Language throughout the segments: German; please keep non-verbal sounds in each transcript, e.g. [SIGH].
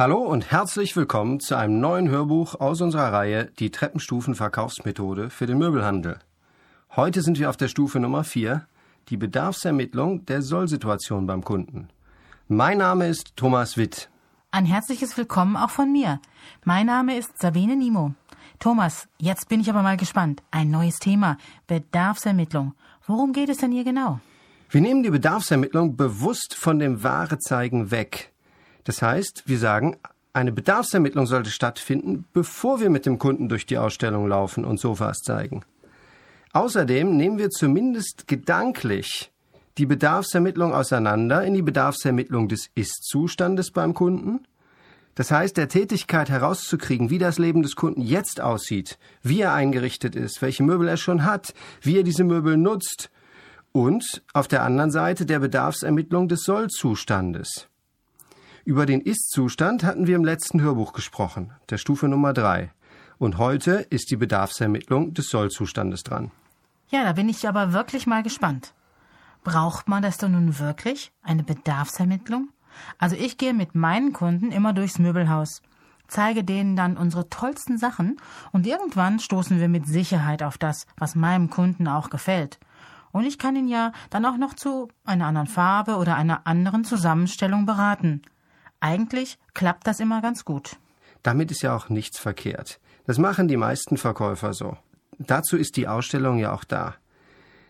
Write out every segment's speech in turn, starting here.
Hallo und herzlich willkommen zu einem neuen Hörbuch aus unserer Reihe Die Treppenstufen-Verkaufsmethode für den Möbelhandel. Heute sind wir auf der Stufe Nummer 4, die Bedarfsermittlung der Sollsituation beim Kunden. Mein Name ist Thomas Witt. Ein herzliches Willkommen auch von mir. Mein Name ist Sabine Nimo. Thomas, jetzt bin ich aber mal gespannt. Ein neues Thema. Bedarfsermittlung. Worum geht es denn hier genau? Wir nehmen die Bedarfsermittlung bewusst von dem Warezeigen weg. Das heißt, wir sagen, eine Bedarfsermittlung sollte stattfinden, bevor wir mit dem Kunden durch die Ausstellung laufen und Sofas zeigen. Außerdem nehmen wir zumindest gedanklich die Bedarfsermittlung auseinander in die Bedarfsermittlung des Ist-Zustandes beim Kunden. Das heißt, der Tätigkeit herauszukriegen, wie das Leben des Kunden jetzt aussieht, wie er eingerichtet ist, welche Möbel er schon hat, wie er diese Möbel nutzt und auf der anderen Seite der Bedarfsermittlung des Sollzustandes. Über den Ist-Zustand hatten wir im letzten Hörbuch gesprochen, der Stufe Nummer drei. Und heute ist die Bedarfsermittlung des Sollzustandes dran. Ja, da bin ich aber wirklich mal gespannt. Braucht man das denn nun wirklich? Eine Bedarfsermittlung? Also ich gehe mit meinen Kunden immer durchs Möbelhaus, zeige denen dann unsere tollsten Sachen und irgendwann stoßen wir mit Sicherheit auf das, was meinem Kunden auch gefällt. Und ich kann ihn ja dann auch noch zu einer anderen Farbe oder einer anderen Zusammenstellung beraten. Eigentlich klappt das immer ganz gut. Damit ist ja auch nichts verkehrt. Das machen die meisten Verkäufer so. Dazu ist die Ausstellung ja auch da.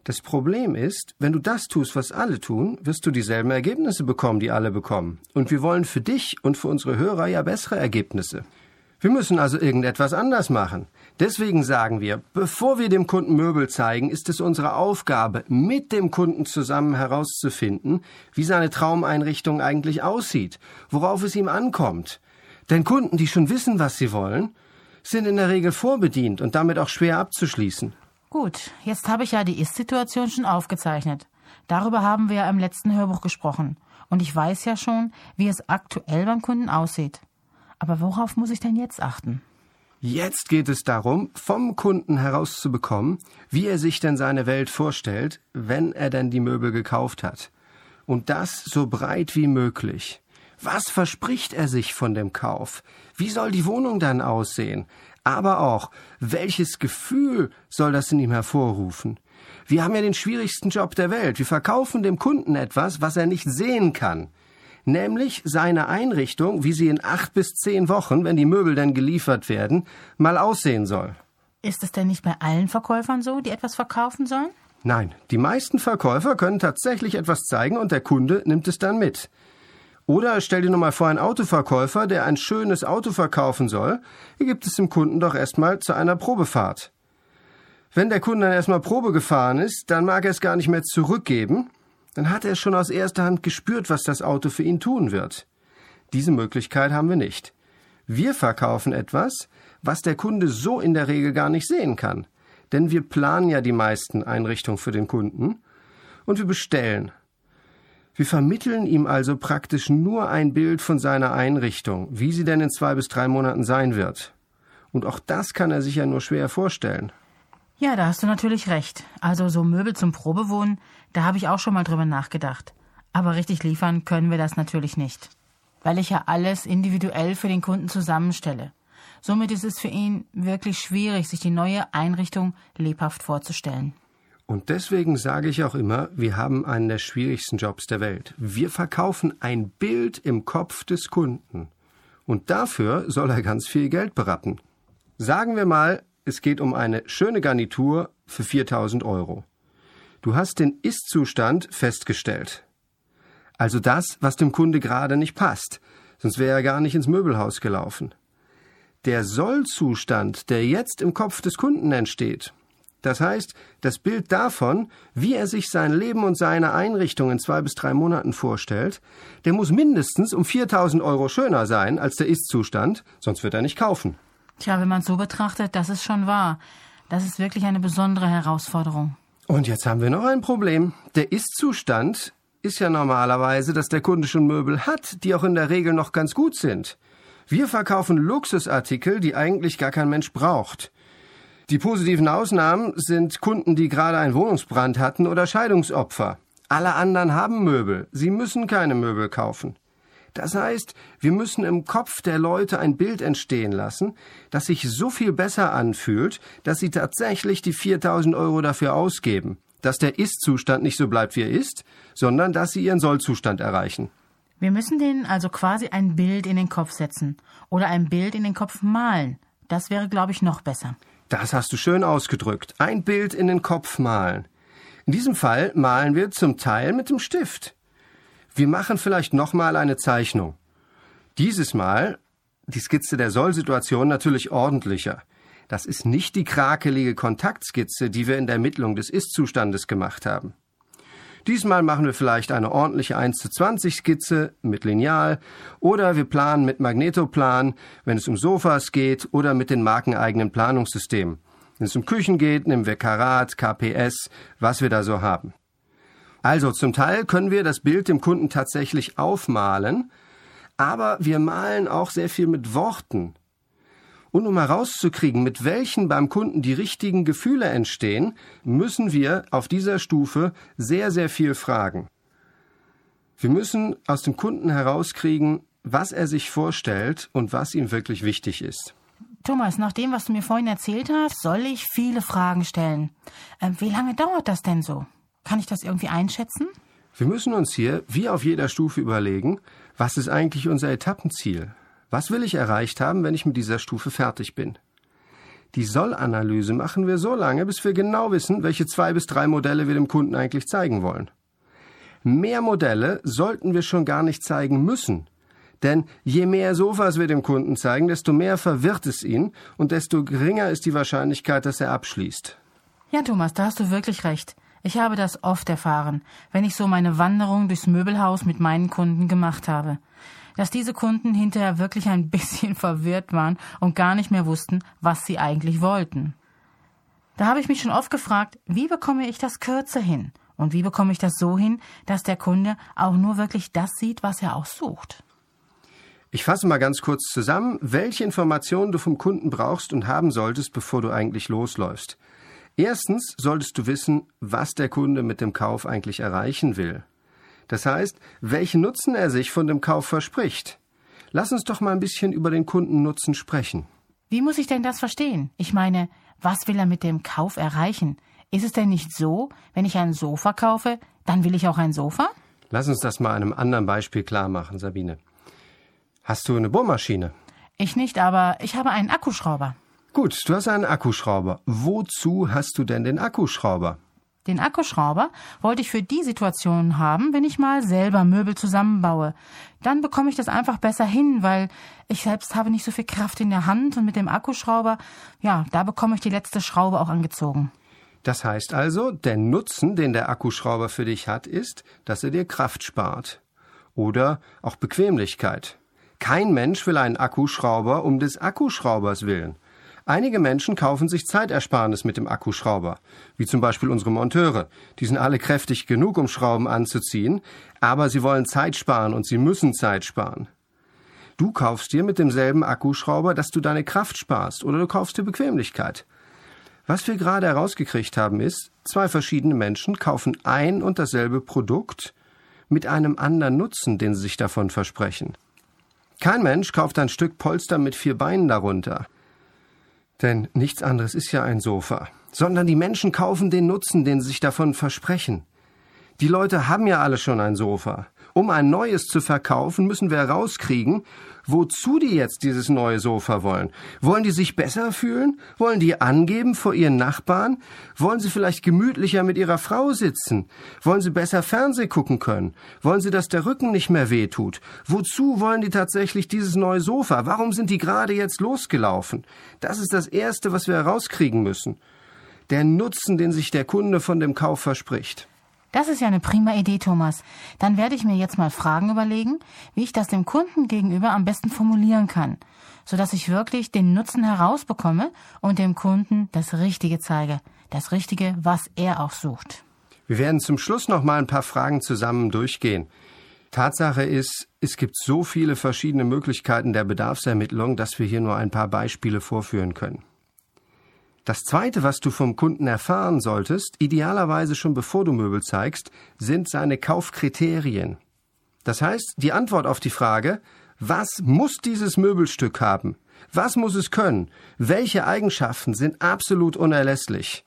Das Problem ist, wenn du das tust, was alle tun, wirst du dieselben Ergebnisse bekommen, die alle bekommen. Und wir wollen für dich und für unsere Hörer ja bessere Ergebnisse. Wir müssen also irgendetwas anders machen. Deswegen sagen wir, bevor wir dem Kunden Möbel zeigen, ist es unsere Aufgabe, mit dem Kunden zusammen herauszufinden, wie seine Traumeinrichtung eigentlich aussieht, worauf es ihm ankommt. Denn Kunden, die schon wissen, was sie wollen, sind in der Regel vorbedient und damit auch schwer abzuschließen. Gut, jetzt habe ich ja die Ist-Situation schon aufgezeichnet. Darüber haben wir ja im letzten Hörbuch gesprochen. Und ich weiß ja schon, wie es aktuell beim Kunden aussieht. Aber worauf muss ich denn jetzt achten? Jetzt geht es darum, vom Kunden herauszubekommen, wie er sich denn seine Welt vorstellt, wenn er denn die Möbel gekauft hat. Und das so breit wie möglich. Was verspricht er sich von dem Kauf? Wie soll die Wohnung dann aussehen? Aber auch, welches Gefühl soll das in ihm hervorrufen? Wir haben ja den schwierigsten Job der Welt. Wir verkaufen dem Kunden etwas, was er nicht sehen kann nämlich seine Einrichtung, wie sie in acht bis zehn Wochen, wenn die Möbel dann geliefert werden, mal aussehen soll. Ist es denn nicht bei allen Verkäufern so, die etwas verkaufen sollen? Nein, die meisten Verkäufer können tatsächlich etwas zeigen und der Kunde nimmt es dann mit. Oder stell dir nur mal vor, ein Autoverkäufer, der ein schönes Auto verkaufen soll, gibt es dem Kunden doch erstmal zu einer Probefahrt. Wenn der Kunde dann erstmal Probe gefahren ist, dann mag er es gar nicht mehr zurückgeben, dann hat er schon aus erster Hand gespürt, was das Auto für ihn tun wird. Diese Möglichkeit haben wir nicht. Wir verkaufen etwas, was der Kunde so in der Regel gar nicht sehen kann. Denn wir planen ja die meisten Einrichtungen für den Kunden und wir bestellen. Wir vermitteln ihm also praktisch nur ein Bild von seiner Einrichtung, wie sie denn in zwei bis drei Monaten sein wird. Und auch das kann er sich ja nur schwer vorstellen. Ja, da hast du natürlich recht. Also so Möbel zum Probewohnen, da habe ich auch schon mal drüber nachgedacht. Aber richtig liefern können wir das natürlich nicht. Weil ich ja alles individuell für den Kunden zusammenstelle. Somit ist es für ihn wirklich schwierig, sich die neue Einrichtung lebhaft vorzustellen. Und deswegen sage ich auch immer, wir haben einen der schwierigsten Jobs der Welt. Wir verkaufen ein Bild im Kopf des Kunden. Und dafür soll er ganz viel Geld berappen. Sagen wir mal, es geht um eine schöne Garnitur für 4000 Euro. Du hast den Ist-Zustand festgestellt. Also das, was dem Kunde gerade nicht passt, sonst wäre er gar nicht ins Möbelhaus gelaufen. Der Soll-Zustand, der jetzt im Kopf des Kunden entsteht, das heißt, das Bild davon, wie er sich sein Leben und seine Einrichtung in zwei bis drei Monaten vorstellt, der muss mindestens um 4000 Euro schöner sein als der Ist-Zustand, sonst wird er nicht kaufen. Tja, wenn man es so betrachtet, das ist schon wahr. Das ist wirklich eine besondere Herausforderung. Und jetzt haben wir noch ein Problem. Der Ist-Zustand ist ja normalerweise, dass der Kunde schon Möbel hat, die auch in der Regel noch ganz gut sind. Wir verkaufen Luxusartikel, die eigentlich gar kein Mensch braucht. Die positiven Ausnahmen sind Kunden, die gerade einen Wohnungsbrand hatten oder Scheidungsopfer. Alle anderen haben Möbel. Sie müssen keine Möbel kaufen. Das heißt, wir müssen im Kopf der Leute ein Bild entstehen lassen, das sich so viel besser anfühlt, dass sie tatsächlich die 4000 Euro dafür ausgeben. Dass der Ist-Zustand nicht so bleibt, wie er ist, sondern dass sie ihren Soll-Zustand erreichen. Wir müssen denen also quasi ein Bild in den Kopf setzen oder ein Bild in den Kopf malen. Das wäre, glaube ich, noch besser. Das hast du schön ausgedrückt. Ein Bild in den Kopf malen. In diesem Fall malen wir zum Teil mit dem Stift. Wir machen vielleicht nochmal eine Zeichnung. Dieses Mal die Skizze der Sollsituation natürlich ordentlicher. Das ist nicht die krakelige Kontaktskizze, die wir in der Ermittlung des Ist-Zustandes gemacht haben. Diesmal machen wir vielleicht eine ordentliche 1 zu 20 Skizze mit Lineal oder wir planen mit Magnetoplan, wenn es um Sofas geht oder mit den markeneigenen Planungssystemen. Wenn es um Küchen geht, nehmen wir Karat, KPS, was wir da so haben. Also zum Teil können wir das Bild dem Kunden tatsächlich aufmalen, aber wir malen auch sehr viel mit Worten. Und um herauszukriegen, mit welchen beim Kunden die richtigen Gefühle entstehen, müssen wir auf dieser Stufe sehr, sehr viel fragen. Wir müssen aus dem Kunden herauskriegen, was er sich vorstellt und was ihm wirklich wichtig ist. Thomas, nach dem, was du mir vorhin erzählt hast, soll ich viele Fragen stellen. Äh, wie lange dauert das denn so? Kann ich das irgendwie einschätzen? Wir müssen uns hier, wie auf jeder Stufe, überlegen, was ist eigentlich unser Etappenziel? Was will ich erreicht haben, wenn ich mit dieser Stufe fertig bin? Die Soll-Analyse machen wir so lange, bis wir genau wissen, welche zwei bis drei Modelle wir dem Kunden eigentlich zeigen wollen. Mehr Modelle sollten wir schon gar nicht zeigen müssen. Denn je mehr Sofas wir dem Kunden zeigen, desto mehr verwirrt es ihn und desto geringer ist die Wahrscheinlichkeit, dass er abschließt. Ja, Thomas, da hast du wirklich recht. Ich habe das oft erfahren, wenn ich so meine Wanderung durchs Möbelhaus mit meinen Kunden gemacht habe dass diese Kunden hinterher wirklich ein [LAUGHS] bisschen verwirrt waren und gar nicht mehr wussten, was sie eigentlich wollten. Da habe ich mich schon oft gefragt, wie bekomme ich das kürzer hin? Und wie bekomme ich das so hin, dass der Kunde auch nur wirklich das sieht, was er auch sucht? Ich fasse mal ganz kurz zusammen, welche Informationen du vom Kunden brauchst und haben solltest, bevor du eigentlich losläufst. Erstens solltest du wissen, was der Kunde mit dem Kauf eigentlich erreichen will. Das heißt, welchen Nutzen er sich von dem Kauf verspricht. Lass uns doch mal ein bisschen über den Kundennutzen sprechen. Wie muss ich denn das verstehen? Ich meine, was will er mit dem Kauf erreichen? Ist es denn nicht so, wenn ich ein Sofa kaufe, dann will ich auch ein Sofa? Lass uns das mal einem anderen Beispiel klar machen, Sabine. Hast du eine Bohrmaschine? Ich nicht, aber ich habe einen Akkuschrauber. Gut, du hast einen Akkuschrauber. Wozu hast du denn den Akkuschrauber? Den Akkuschrauber wollte ich für die Situation haben, wenn ich mal selber Möbel zusammenbaue. Dann bekomme ich das einfach besser hin, weil ich selbst habe nicht so viel Kraft in der Hand und mit dem Akkuschrauber, ja, da bekomme ich die letzte Schraube auch angezogen. Das heißt also, der Nutzen, den der Akkuschrauber für dich hat, ist, dass er dir Kraft spart. Oder auch Bequemlichkeit. Kein Mensch will einen Akkuschrauber um des Akkuschraubers willen. Einige Menschen kaufen sich Zeitersparnis mit dem Akkuschrauber, wie zum Beispiel unsere Monteure. Die sind alle kräftig genug, um Schrauben anzuziehen, aber sie wollen Zeit sparen und sie müssen Zeit sparen. Du kaufst dir mit demselben Akkuschrauber, dass du deine Kraft sparst, oder du kaufst dir Bequemlichkeit. Was wir gerade herausgekriegt haben, ist, zwei verschiedene Menschen kaufen ein und dasselbe Produkt mit einem anderen Nutzen, den sie sich davon versprechen. Kein Mensch kauft ein Stück Polster mit vier Beinen darunter. Denn nichts anderes ist ja ein Sofa, sondern die Menschen kaufen den Nutzen, den sie sich davon versprechen. Die Leute haben ja alle schon ein Sofa. Um ein neues zu verkaufen, müssen wir herauskriegen, wozu die jetzt dieses neue Sofa wollen. Wollen die sich besser fühlen? Wollen die angeben vor ihren Nachbarn? Wollen sie vielleicht gemütlicher mit ihrer Frau sitzen? Wollen sie besser Fernseh gucken können? Wollen sie, dass der Rücken nicht mehr wehtut? Wozu wollen die tatsächlich dieses neue Sofa? Warum sind die gerade jetzt losgelaufen? Das ist das Erste, was wir herauskriegen müssen. Der Nutzen, den sich der Kunde von dem Kauf verspricht. Das ist ja eine prima Idee, Thomas. Dann werde ich mir jetzt mal Fragen überlegen, wie ich das dem Kunden gegenüber am besten formulieren kann, sodass ich wirklich den Nutzen herausbekomme und dem Kunden das Richtige zeige. Das Richtige, was er auch sucht. Wir werden zum Schluss noch mal ein paar Fragen zusammen durchgehen. Tatsache ist, es gibt so viele verschiedene Möglichkeiten der Bedarfsermittlung, dass wir hier nur ein paar Beispiele vorführen können. Das Zweite, was du vom Kunden erfahren solltest, idealerweise schon bevor du Möbel zeigst, sind seine Kaufkriterien. Das heißt, die Antwort auf die Frage, was muss dieses Möbelstück haben? Was muss es können? Welche Eigenschaften sind absolut unerlässlich?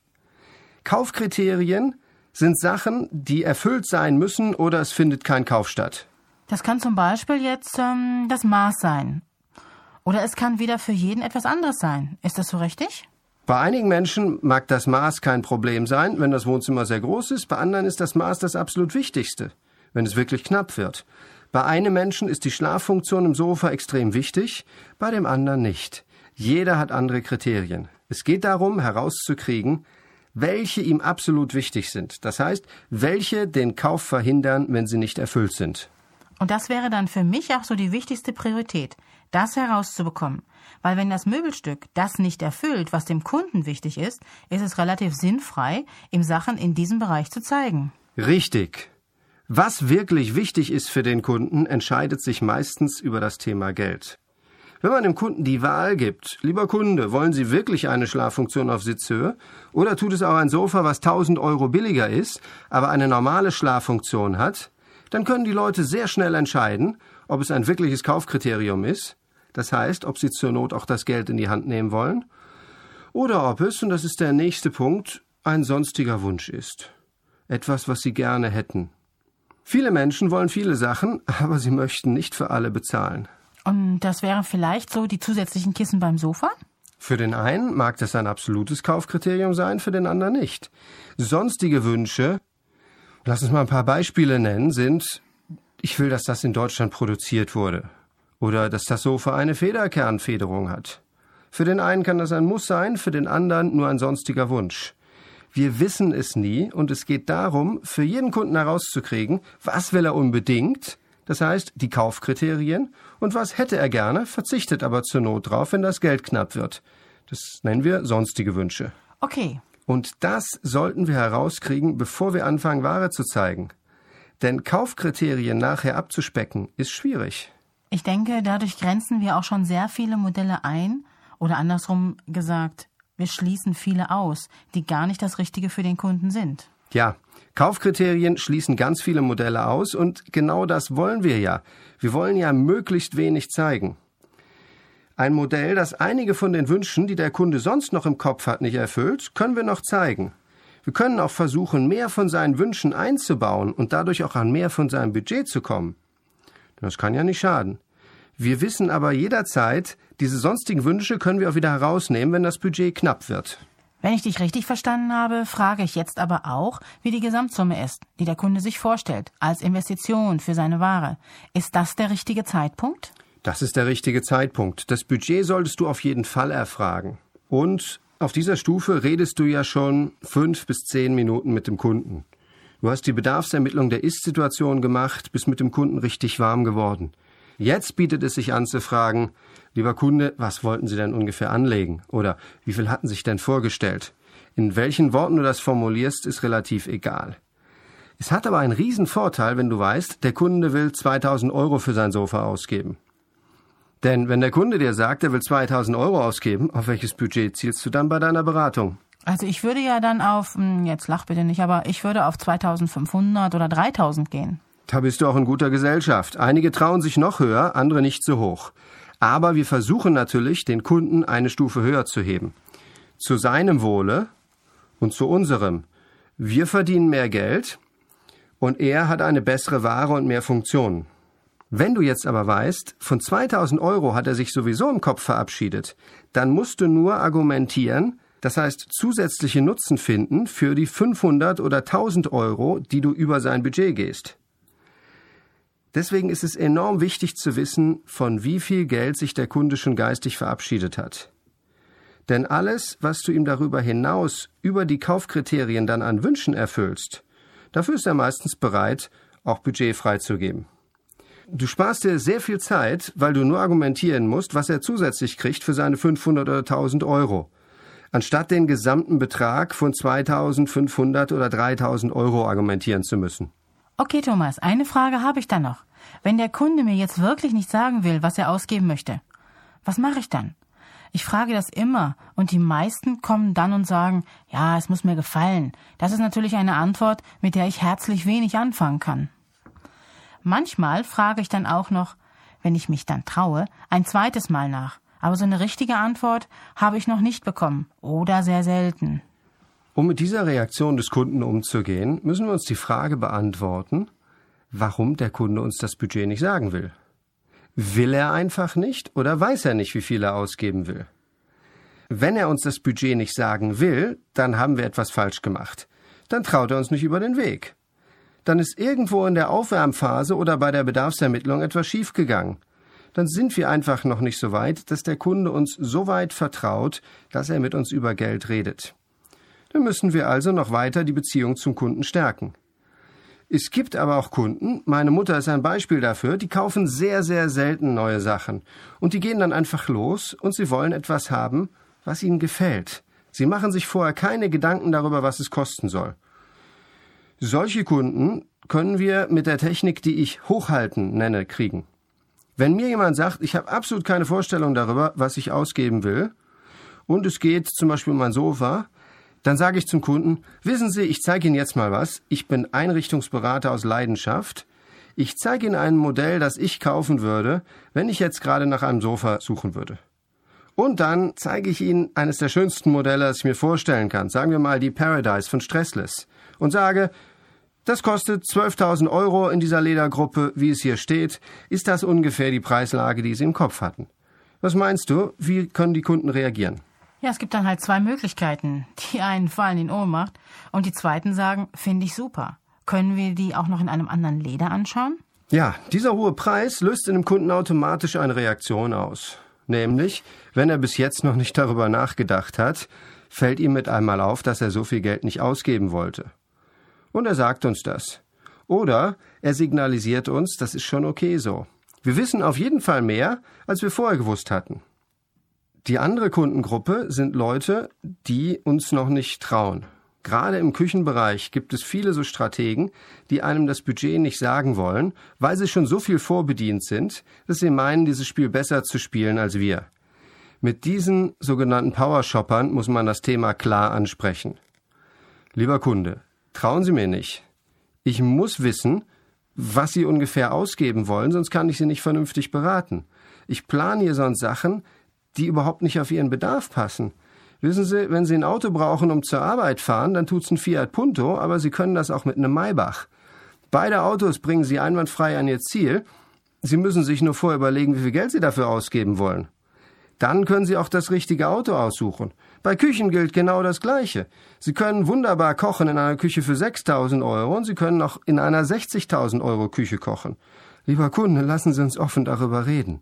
Kaufkriterien sind Sachen, die erfüllt sein müssen oder es findet kein Kauf statt. Das kann zum Beispiel jetzt ähm, das Maß sein. Oder es kann wieder für jeden etwas anderes sein. Ist das so richtig? Bei einigen Menschen mag das Maß kein Problem sein, wenn das Wohnzimmer sehr groß ist, bei anderen ist das Maß das absolut Wichtigste, wenn es wirklich knapp wird. Bei einem Menschen ist die Schlaffunktion im Sofa extrem wichtig, bei dem anderen nicht. Jeder hat andere Kriterien. Es geht darum, herauszukriegen, welche ihm absolut wichtig sind. Das heißt, welche den Kauf verhindern, wenn sie nicht erfüllt sind. Und das wäre dann für mich auch so die wichtigste Priorität, das herauszubekommen. Weil wenn das Möbelstück das nicht erfüllt, was dem Kunden wichtig ist, ist es relativ sinnfrei, ihm Sachen in diesem Bereich zu zeigen. Richtig. Was wirklich wichtig ist für den Kunden, entscheidet sich meistens über das Thema Geld. Wenn man dem Kunden die Wahl gibt, lieber Kunde, wollen Sie wirklich eine Schlaffunktion auf Sitzhöhe oder tut es auch ein Sofa, was 1000 Euro billiger ist, aber eine normale Schlaffunktion hat, dann können die Leute sehr schnell entscheiden, ob es ein wirkliches Kaufkriterium ist, das heißt, ob sie zur Not auch das Geld in die Hand nehmen wollen, oder ob es, und das ist der nächste Punkt, ein sonstiger Wunsch ist. Etwas, was sie gerne hätten. Viele Menschen wollen viele Sachen, aber sie möchten nicht für alle bezahlen. Und das wären vielleicht so die zusätzlichen Kissen beim Sofa? Für den einen mag das ein absolutes Kaufkriterium sein, für den anderen nicht. Sonstige Wünsche, lass uns mal ein paar Beispiele nennen, sind, ich will, dass das in Deutschland produziert wurde. Oder dass das Sofa eine Federkernfederung hat. Für den einen kann das ein Muss sein, für den anderen nur ein sonstiger Wunsch. Wir wissen es nie und es geht darum, für jeden Kunden herauszukriegen, was will er unbedingt, das heißt die Kaufkriterien, und was hätte er gerne, verzichtet aber zur Not drauf, wenn das Geld knapp wird. Das nennen wir sonstige Wünsche. Okay. Und das sollten wir herauskriegen, bevor wir anfangen, Ware zu zeigen. Denn Kaufkriterien nachher abzuspecken, ist schwierig. Ich denke, dadurch grenzen wir auch schon sehr viele Modelle ein oder andersrum gesagt, wir schließen viele aus, die gar nicht das Richtige für den Kunden sind. Ja, Kaufkriterien schließen ganz viele Modelle aus und genau das wollen wir ja. Wir wollen ja möglichst wenig zeigen. Ein Modell, das einige von den Wünschen, die der Kunde sonst noch im Kopf hat, nicht erfüllt, können wir noch zeigen. Wir können auch versuchen, mehr von seinen Wünschen einzubauen und dadurch auch an mehr von seinem Budget zu kommen. Das kann ja nicht schaden. Wir wissen aber jederzeit, diese sonstigen Wünsche können wir auch wieder herausnehmen, wenn das Budget knapp wird. Wenn ich dich richtig verstanden habe, frage ich jetzt aber auch, wie die Gesamtsumme ist, die der Kunde sich vorstellt, als Investition für seine Ware. Ist das der richtige Zeitpunkt? Das ist der richtige Zeitpunkt. Das Budget solltest du auf jeden Fall erfragen. Und auf dieser Stufe redest du ja schon fünf bis zehn Minuten mit dem Kunden. Du hast die Bedarfsermittlung der Ist-Situation gemacht, bist mit dem Kunden richtig warm geworden. Jetzt bietet es sich an zu fragen, lieber Kunde, was wollten Sie denn ungefähr anlegen? Oder wie viel hatten Sie sich denn vorgestellt? In welchen Worten du das formulierst, ist relativ egal. Es hat aber einen riesen Vorteil, wenn du weißt, der Kunde will 2000 Euro für sein Sofa ausgeben. Denn wenn der Kunde dir sagt, er will 2000 Euro ausgeben, auf welches Budget zielst du dann bei deiner Beratung? Also ich würde ja dann auf, hm, jetzt lach bitte nicht, aber ich würde auf 2500 oder 3000 gehen. Da bist du auch in guter Gesellschaft. Einige trauen sich noch höher, andere nicht so hoch. Aber wir versuchen natürlich, den Kunden eine Stufe höher zu heben. Zu seinem Wohle und zu unserem. Wir verdienen mehr Geld und er hat eine bessere Ware und mehr Funktionen. Wenn du jetzt aber weißt, von 2000 Euro hat er sich sowieso im Kopf verabschiedet, dann musst du nur argumentieren, das heißt zusätzliche Nutzen finden für die 500 oder 1000 Euro, die du über sein Budget gehst. Deswegen ist es enorm wichtig zu wissen, von wie viel Geld sich der Kunde schon geistig verabschiedet hat. Denn alles, was du ihm darüber hinaus über die Kaufkriterien dann an Wünschen erfüllst, dafür ist er meistens bereit, auch Budget freizugeben. Du sparst dir sehr viel Zeit, weil du nur argumentieren musst, was er zusätzlich kriegt für seine 500 oder 1000 Euro, anstatt den gesamten Betrag von 2500 oder 3000 Euro argumentieren zu müssen. Okay, Thomas, eine Frage habe ich dann noch. Wenn der Kunde mir jetzt wirklich nicht sagen will, was er ausgeben möchte, was mache ich dann? Ich frage das immer und die meisten kommen dann und sagen, ja, es muss mir gefallen. Das ist natürlich eine Antwort, mit der ich herzlich wenig anfangen kann. Manchmal frage ich dann auch noch, wenn ich mich dann traue, ein zweites Mal nach. Aber so eine richtige Antwort habe ich noch nicht bekommen oder sehr selten. Um mit dieser Reaktion des Kunden umzugehen, müssen wir uns die Frage beantworten, warum der Kunde uns das Budget nicht sagen will. Will er einfach nicht oder weiß er nicht, wie viel er ausgeben will? Wenn er uns das Budget nicht sagen will, dann haben wir etwas falsch gemacht. Dann traut er uns nicht über den Weg. Dann ist irgendwo in der Aufwärmphase oder bei der Bedarfsermittlung etwas schiefgegangen. Dann sind wir einfach noch nicht so weit, dass der Kunde uns so weit vertraut, dass er mit uns über Geld redet. Dann müssen wir also noch weiter die Beziehung zum Kunden stärken. Es gibt aber auch Kunden, meine Mutter ist ein Beispiel dafür, die kaufen sehr, sehr selten neue Sachen. Und die gehen dann einfach los und sie wollen etwas haben, was ihnen gefällt. Sie machen sich vorher keine Gedanken darüber, was es kosten soll. Solche Kunden können wir mit der Technik, die ich Hochhalten nenne, kriegen. Wenn mir jemand sagt, ich habe absolut keine Vorstellung darüber, was ich ausgeben will, und es geht zum Beispiel um mein Sofa, dann sage ich zum Kunden, wissen Sie, ich zeige Ihnen jetzt mal was. Ich bin Einrichtungsberater aus Leidenschaft. Ich zeige Ihnen ein Modell, das ich kaufen würde, wenn ich jetzt gerade nach einem Sofa suchen würde. Und dann zeige ich Ihnen eines der schönsten Modelle, das ich mir vorstellen kann. Sagen wir mal die Paradise von Stressless. Und sage, das kostet 12.000 Euro in dieser Ledergruppe, wie es hier steht. Ist das ungefähr die Preislage, die Sie im Kopf hatten? Was meinst du? Wie können die Kunden reagieren? Ja, es gibt dann halt zwei Möglichkeiten. Die einen fallen in Ohnmacht und die zweiten sagen, finde ich super. Können wir die auch noch in einem anderen Leder anschauen? Ja, dieser hohe Preis löst in dem Kunden automatisch eine Reaktion aus. Nämlich, wenn er bis jetzt noch nicht darüber nachgedacht hat, fällt ihm mit einmal auf, dass er so viel Geld nicht ausgeben wollte. Und er sagt uns das. Oder er signalisiert uns, das ist schon okay so. Wir wissen auf jeden Fall mehr, als wir vorher gewusst hatten. Die andere Kundengruppe sind Leute, die uns noch nicht trauen. Gerade im Küchenbereich gibt es viele so Strategen, die einem das Budget nicht sagen wollen, weil sie schon so viel vorbedient sind, dass sie meinen, dieses Spiel besser zu spielen als wir. Mit diesen sogenannten Powershoppern muss man das Thema klar ansprechen. Lieber Kunde, trauen Sie mir nicht. Ich muss wissen, was Sie ungefähr ausgeben wollen, sonst kann ich Sie nicht vernünftig beraten. Ich plane hier sonst Sachen, die überhaupt nicht auf ihren Bedarf passen. Wissen Sie, wenn Sie ein Auto brauchen, um zur Arbeit fahren, dann tut's ein Fiat Punto, aber Sie können das auch mit einem Maybach. Beide Autos bringen Sie einwandfrei an Ihr Ziel. Sie müssen sich nur vorher überlegen, wie viel Geld Sie dafür ausgeben wollen. Dann können Sie auch das richtige Auto aussuchen. Bei Küchen gilt genau das Gleiche. Sie können wunderbar kochen in einer Küche für 6000 Euro und Sie können auch in einer 60.000 Euro Küche kochen. Lieber Kunde, lassen Sie uns offen darüber reden.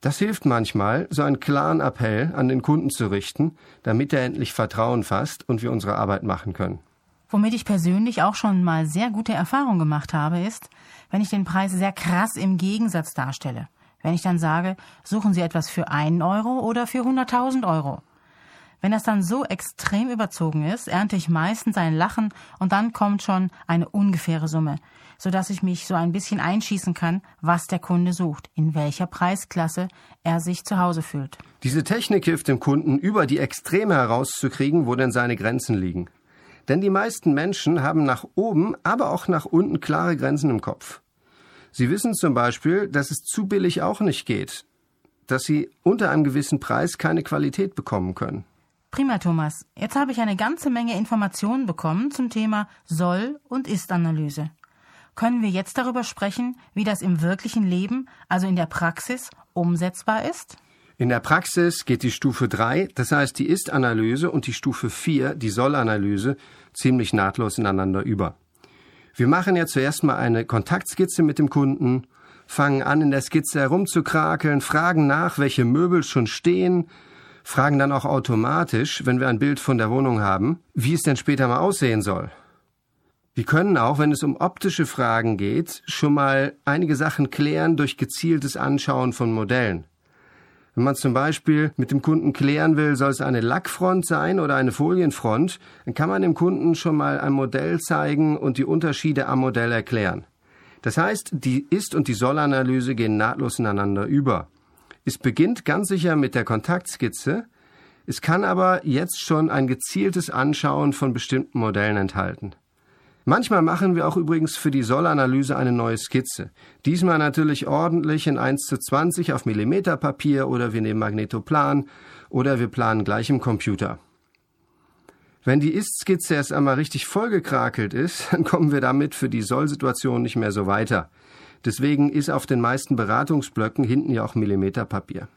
Das hilft manchmal, so einen klaren Appell an den Kunden zu richten, damit er endlich Vertrauen fasst und wir unsere Arbeit machen können. Womit ich persönlich auch schon mal sehr gute Erfahrungen gemacht habe, ist, wenn ich den Preis sehr krass im Gegensatz darstelle. Wenn ich dann sage, suchen Sie etwas für einen Euro oder für 100.000 Euro. Wenn das dann so extrem überzogen ist, ernte ich meistens ein Lachen und dann kommt schon eine ungefähre Summe, sodass ich mich so ein bisschen einschießen kann, was der Kunde sucht, in welcher Preisklasse er sich zu Hause fühlt. Diese Technik hilft dem Kunden, über die Extreme herauszukriegen, wo denn seine Grenzen liegen. Denn die meisten Menschen haben nach oben, aber auch nach unten klare Grenzen im Kopf. Sie wissen zum Beispiel, dass es zu billig auch nicht geht, dass sie unter einem gewissen Preis keine Qualität bekommen können. Prima, Thomas. Jetzt habe ich eine ganze Menge Informationen bekommen zum Thema Soll- und Ist-Analyse. Können wir jetzt darüber sprechen, wie das im wirklichen Leben, also in der Praxis, umsetzbar ist? In der Praxis geht die Stufe 3, das heißt die Ist-Analyse, und die Stufe 4, die Soll-Analyse, ziemlich nahtlos ineinander über. Wir machen ja zuerst mal eine Kontaktskizze mit dem Kunden, fangen an, in der Skizze herumzukrakeln, fragen nach, welche Möbel schon stehen, fragen dann auch automatisch, wenn wir ein Bild von der Wohnung haben, wie es denn später mal aussehen soll. Wir können auch, wenn es um optische Fragen geht, schon mal einige Sachen klären durch gezieltes Anschauen von Modellen. Wenn man zum Beispiel mit dem Kunden klären will, soll es eine Lackfront sein oder eine Folienfront, dann kann man dem Kunden schon mal ein Modell zeigen und die Unterschiede am Modell erklären. Das heißt, die Ist- und die Soll-Analyse gehen nahtlos ineinander über. Es beginnt ganz sicher mit der Kontaktskizze, es kann aber jetzt schon ein gezieltes Anschauen von bestimmten Modellen enthalten. Manchmal machen wir auch übrigens für die Sollanalyse eine neue Skizze. Diesmal natürlich ordentlich in 1 zu 20 auf Millimeterpapier oder wir nehmen Magnetoplan oder wir planen gleich im Computer. Wenn die Ist-Skizze erst einmal richtig vollgekrakelt ist, [LAUGHS] dann kommen wir damit für die Soll-Situation nicht mehr so weiter. Deswegen ist auf den meisten Beratungsblöcken hinten ja auch Millimeterpapier.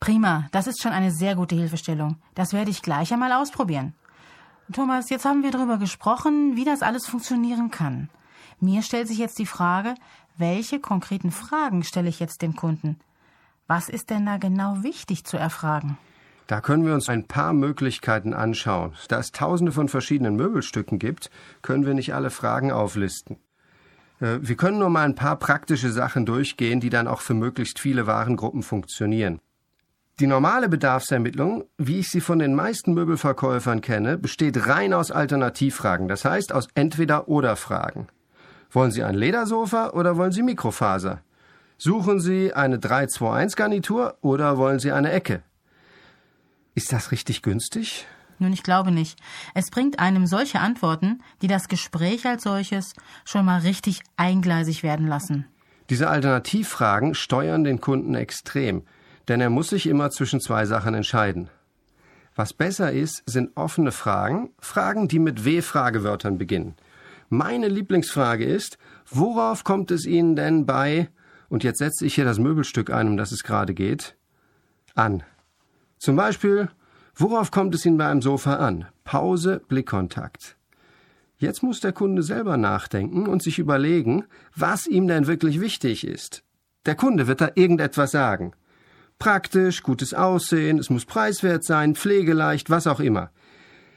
Prima, das ist schon eine sehr gute Hilfestellung. Das werde ich gleich einmal ausprobieren. Thomas, jetzt haben wir darüber gesprochen, wie das alles funktionieren kann. Mir stellt sich jetzt die Frage, welche konkreten Fragen stelle ich jetzt dem Kunden? Was ist denn da genau wichtig zu erfragen? Da können wir uns ein paar Möglichkeiten anschauen. Da es tausende von verschiedenen Möbelstücken gibt, können wir nicht alle Fragen auflisten. Äh, wir können nur mal ein paar praktische Sachen durchgehen, die dann auch für möglichst viele Warengruppen funktionieren. Die normale Bedarfsermittlung, wie ich sie von den meisten Möbelverkäufern kenne, besteht rein aus Alternativfragen, das heißt aus Entweder-oder-Fragen. Wollen Sie ein Ledersofa oder wollen Sie Mikrofaser? Suchen Sie eine 321-Garnitur oder wollen Sie eine Ecke? Ist das richtig günstig? Nun, ich glaube nicht. Es bringt einem solche Antworten, die das Gespräch als solches schon mal richtig eingleisig werden lassen. Diese Alternativfragen steuern den Kunden extrem denn er muss sich immer zwischen zwei Sachen entscheiden. Was besser ist, sind offene Fragen, Fragen, die mit W-Fragewörtern beginnen. Meine Lieblingsfrage ist, worauf kommt es Ihnen denn bei, und jetzt setze ich hier das Möbelstück ein, um das es gerade geht, an? Zum Beispiel, worauf kommt es Ihnen bei einem Sofa an? Pause, Blickkontakt. Jetzt muss der Kunde selber nachdenken und sich überlegen, was ihm denn wirklich wichtig ist. Der Kunde wird da irgendetwas sagen. Praktisch, gutes Aussehen, es muss preiswert sein, pflegeleicht, was auch immer.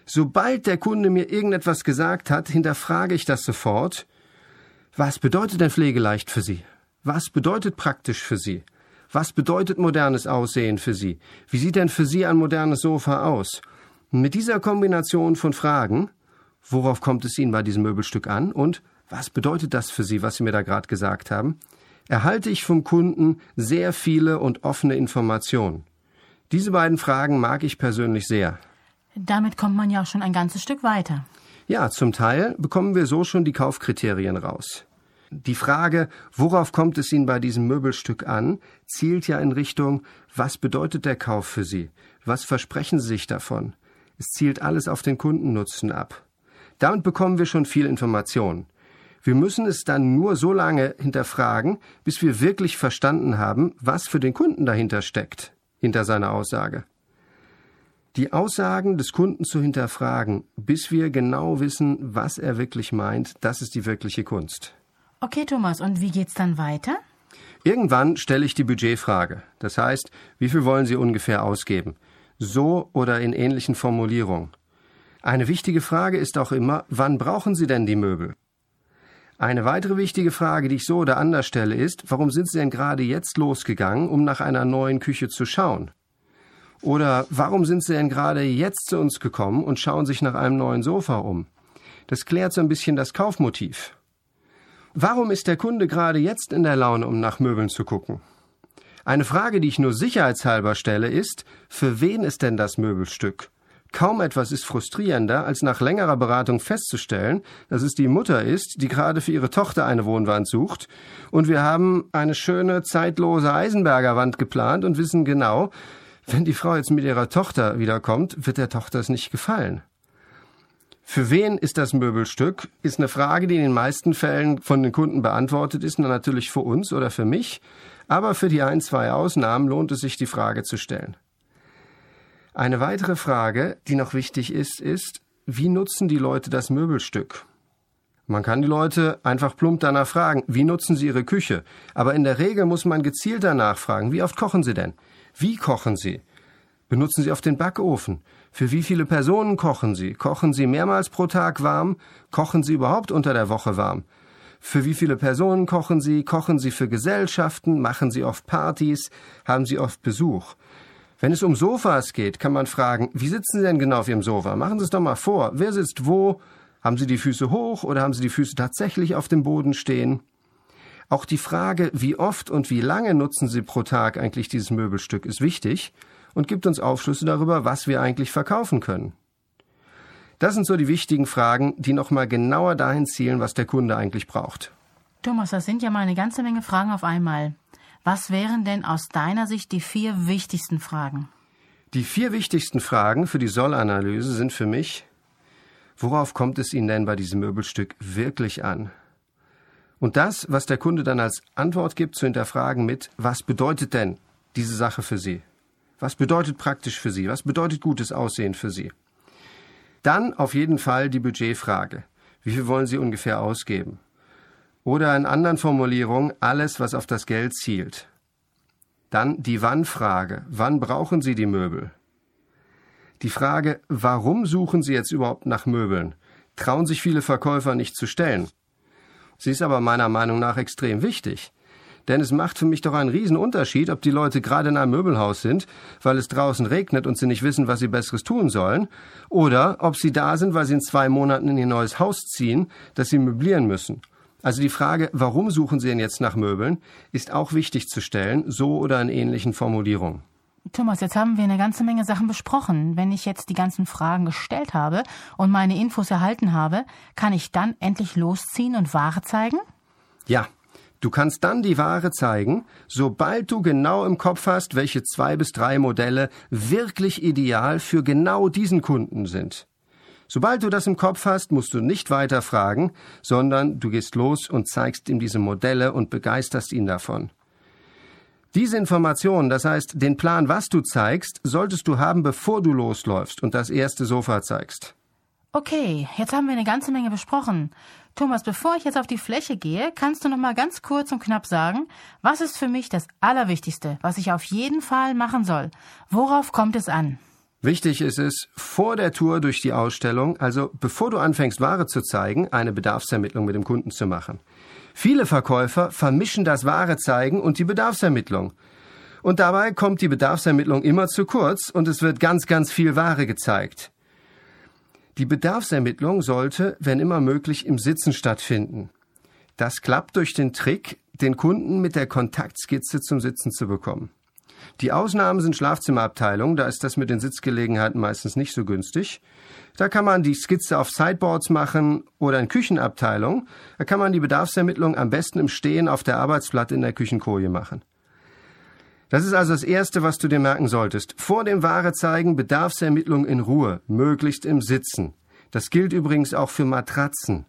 Sobald der Kunde mir irgendetwas gesagt hat, hinterfrage ich das sofort. Was bedeutet denn pflegeleicht für Sie? Was bedeutet praktisch für Sie? Was bedeutet modernes Aussehen für Sie? Wie sieht denn für Sie ein modernes Sofa aus? mit dieser Kombination von Fragen, worauf kommt es Ihnen bei diesem Möbelstück an und was bedeutet das für Sie, was Sie mir da gerade gesagt haben, erhalte ich vom Kunden sehr viele und offene Informationen. Diese beiden Fragen mag ich persönlich sehr. Damit kommt man ja auch schon ein ganzes Stück weiter. Ja, zum Teil bekommen wir so schon die Kaufkriterien raus. Die Frage, worauf kommt es Ihnen bei diesem Möbelstück an, zielt ja in Richtung, was bedeutet der Kauf für Sie? Was versprechen Sie sich davon? Es zielt alles auf den Kundennutzen ab. Damit bekommen wir schon viel Information. Wir müssen es dann nur so lange hinterfragen, bis wir wirklich verstanden haben, was für den Kunden dahinter steckt, hinter seiner Aussage. Die Aussagen des Kunden zu hinterfragen, bis wir genau wissen, was er wirklich meint, das ist die wirkliche Kunst. Okay, Thomas, und wie geht's dann weiter? Irgendwann stelle ich die Budgetfrage. Das heißt, wie viel wollen Sie ungefähr ausgeben? So oder in ähnlichen Formulierungen. Eine wichtige Frage ist auch immer, wann brauchen Sie denn die Möbel? Eine weitere wichtige Frage, die ich so oder anders stelle, ist, warum sind Sie denn gerade jetzt losgegangen, um nach einer neuen Küche zu schauen? Oder warum sind Sie denn gerade jetzt zu uns gekommen und schauen sich nach einem neuen Sofa um? Das klärt so ein bisschen das Kaufmotiv. Warum ist der Kunde gerade jetzt in der Laune, um nach Möbeln zu gucken? Eine Frage, die ich nur sicherheitshalber stelle, ist, für wen ist denn das Möbelstück? Kaum etwas ist frustrierender, als nach längerer Beratung festzustellen, dass es die Mutter ist, die gerade für ihre Tochter eine Wohnwand sucht, und wir haben eine schöne, zeitlose Eisenberger Wand geplant und wissen genau, wenn die Frau jetzt mit ihrer Tochter wiederkommt, wird der Tochter es nicht gefallen. Für wen ist das Möbelstück? Ist eine Frage, die in den meisten Fällen von den Kunden beantwortet ist, natürlich für uns oder für mich, aber für die ein, zwei Ausnahmen lohnt es sich, die Frage zu stellen. Eine weitere Frage, die noch wichtig ist, ist, wie nutzen die Leute das Möbelstück? Man kann die Leute einfach plump danach fragen, wie nutzen sie ihre Küche? Aber in der Regel muss man gezielt danach fragen, wie oft kochen sie denn? Wie kochen sie? Benutzen sie auf den Backofen? Für wie viele Personen kochen sie? Kochen sie mehrmals pro Tag warm? Kochen sie überhaupt unter der Woche warm? Für wie viele Personen kochen sie? Kochen sie für Gesellschaften? Machen sie oft Partys? Haben sie oft Besuch? Wenn es um Sofas geht, kann man fragen, wie sitzen Sie denn genau auf Ihrem Sofa? Machen Sie es doch mal vor. Wer sitzt wo? Haben Sie die Füße hoch oder haben Sie die Füße tatsächlich auf dem Boden stehen? Auch die Frage, wie oft und wie lange nutzen Sie pro Tag eigentlich dieses Möbelstück, ist wichtig und gibt uns Aufschlüsse darüber, was wir eigentlich verkaufen können. Das sind so die wichtigen Fragen, die nochmal genauer dahin zielen, was der Kunde eigentlich braucht. Thomas, das sind ja mal eine ganze Menge Fragen auf einmal. Was wären denn aus deiner Sicht die vier wichtigsten Fragen? Die vier wichtigsten Fragen für die Sollanalyse sind für mich, worauf kommt es Ihnen denn bei diesem Möbelstück wirklich an? Und das, was der Kunde dann als Antwort gibt, zu hinterfragen mit, was bedeutet denn diese Sache für Sie? Was bedeutet praktisch für Sie? Was bedeutet gutes Aussehen für Sie? Dann auf jeden Fall die Budgetfrage. Wie viel wollen Sie ungefähr ausgeben? Oder in anderen Formulierungen alles, was auf das Geld zielt. Dann die Wann-Frage. Wann brauchen Sie die Möbel? Die Frage, warum suchen Sie jetzt überhaupt nach Möbeln? Trauen sich viele Verkäufer nicht zu stellen. Sie ist aber meiner Meinung nach extrem wichtig. Denn es macht für mich doch einen Riesenunterschied, ob die Leute gerade in einem Möbelhaus sind, weil es draußen regnet und sie nicht wissen, was sie Besseres tun sollen, oder ob sie da sind, weil sie in zwei Monaten in ihr neues Haus ziehen, das sie möblieren müssen. Also die Frage, warum suchen Sie denn jetzt nach Möbeln, ist auch wichtig zu stellen, so oder in ähnlichen Formulierungen. Thomas, jetzt haben wir eine ganze Menge Sachen besprochen. Wenn ich jetzt die ganzen Fragen gestellt habe und meine Infos erhalten habe, kann ich dann endlich losziehen und Ware zeigen? Ja, du kannst dann die Ware zeigen, sobald du genau im Kopf hast, welche zwei bis drei Modelle wirklich ideal für genau diesen Kunden sind. Sobald du das im Kopf hast, musst du nicht weiter fragen, sondern du gehst los und zeigst ihm diese Modelle und begeisterst ihn davon. Diese Information, das heißt den Plan, was du zeigst, solltest du haben, bevor du losläufst und das erste Sofa zeigst. Okay, jetzt haben wir eine ganze Menge besprochen. Thomas, bevor ich jetzt auf die Fläche gehe, kannst du noch mal ganz kurz und knapp sagen, was ist für mich das Allerwichtigste, was ich auf jeden Fall machen soll? Worauf kommt es an? Wichtig ist es, vor der Tour durch die Ausstellung, also bevor du anfängst, Ware zu zeigen, eine Bedarfsermittlung mit dem Kunden zu machen. Viele Verkäufer vermischen das wahre Zeigen und die Bedarfsermittlung. Und dabei kommt die Bedarfsermittlung immer zu kurz und es wird ganz, ganz viel Ware gezeigt. Die Bedarfsermittlung sollte, wenn immer möglich, im Sitzen stattfinden. Das klappt durch den Trick, den Kunden mit der Kontaktskizze zum Sitzen zu bekommen. Die Ausnahmen sind Schlafzimmerabteilungen, da ist das mit den Sitzgelegenheiten meistens nicht so günstig. Da kann man die Skizze auf Sideboards machen oder in Küchenabteilung. Da kann man die Bedarfsermittlung am besten im Stehen auf der Arbeitsplatte in der Küchenkoje machen. Das ist also das Erste, was du dir merken solltest. Vor dem Ware zeigen Bedarfsermittlung in Ruhe, möglichst im Sitzen. Das gilt übrigens auch für Matratzen.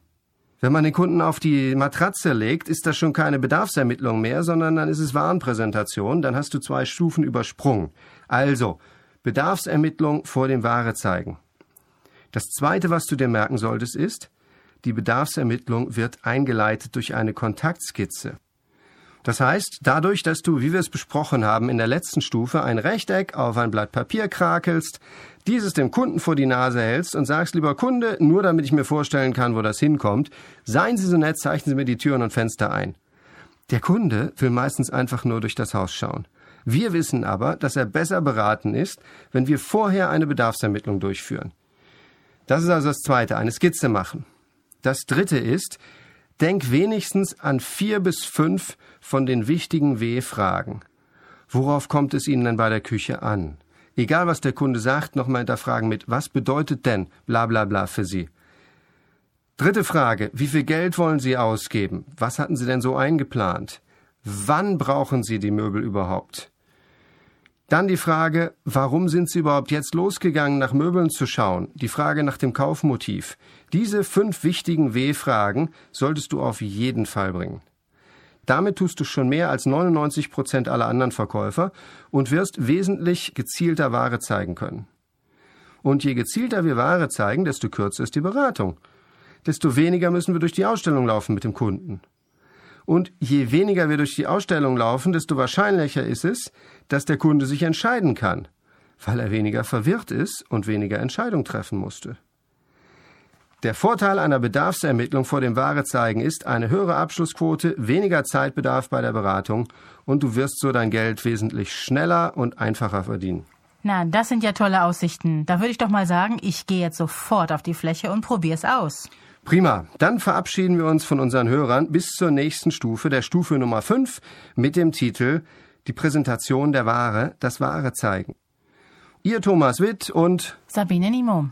Wenn man den Kunden auf die Matratze legt, ist das schon keine Bedarfsermittlung mehr, sondern dann ist es Warenpräsentation, dann hast du zwei Stufen übersprungen. Also, Bedarfsermittlung vor dem Ware zeigen. Das zweite, was du dir merken solltest, ist, die Bedarfsermittlung wird eingeleitet durch eine Kontaktskizze. Das heißt, dadurch, dass du, wie wir es besprochen haben, in der letzten Stufe ein Rechteck auf ein Blatt Papier krakelst, dieses dem Kunden vor die Nase hältst und sagst, lieber Kunde, nur damit ich mir vorstellen kann, wo das hinkommt, seien Sie so nett, zeichnen Sie mir die Türen und Fenster ein. Der Kunde will meistens einfach nur durch das Haus schauen. Wir wissen aber, dass er besser beraten ist, wenn wir vorher eine Bedarfsermittlung durchführen. Das ist also das Zweite, eine Skizze machen. Das Dritte ist, denk wenigstens an vier bis fünf von den wichtigen W-Fragen. Worauf kommt es Ihnen denn bei der Küche an? Egal was der Kunde sagt, nochmal hinterfragen mit, was bedeutet denn bla bla bla für Sie? Dritte Frage, wie viel Geld wollen Sie ausgeben? Was hatten Sie denn so eingeplant? Wann brauchen Sie die Möbel überhaupt? Dann die Frage, warum sind Sie überhaupt jetzt losgegangen, nach Möbeln zu schauen? Die Frage nach dem Kaufmotiv. Diese fünf wichtigen W-Fragen solltest du auf jeden Fall bringen. Damit tust du schon mehr als 99 Prozent aller anderen Verkäufer und wirst wesentlich gezielter Ware zeigen können. Und je gezielter wir Ware zeigen, desto kürzer ist die Beratung. Desto weniger müssen wir durch die Ausstellung laufen mit dem Kunden. Und je weniger wir durch die Ausstellung laufen, desto wahrscheinlicher ist es, dass der Kunde sich entscheiden kann, weil er weniger verwirrt ist und weniger Entscheidung treffen musste. Der Vorteil einer Bedarfsermittlung vor dem Warezeigen ist eine höhere Abschlussquote, weniger Zeitbedarf bei der Beratung und du wirst so dein Geld wesentlich schneller und einfacher verdienen. Na, das sind ja tolle Aussichten. Da würde ich doch mal sagen, ich gehe jetzt sofort auf die Fläche und probier's aus. Prima. Dann verabschieden wir uns von unseren Hörern bis zur nächsten Stufe, der Stufe Nummer 5, mit dem Titel Die Präsentation der Ware, das Ware zeigen. Ihr Thomas Witt und Sabine Nimo.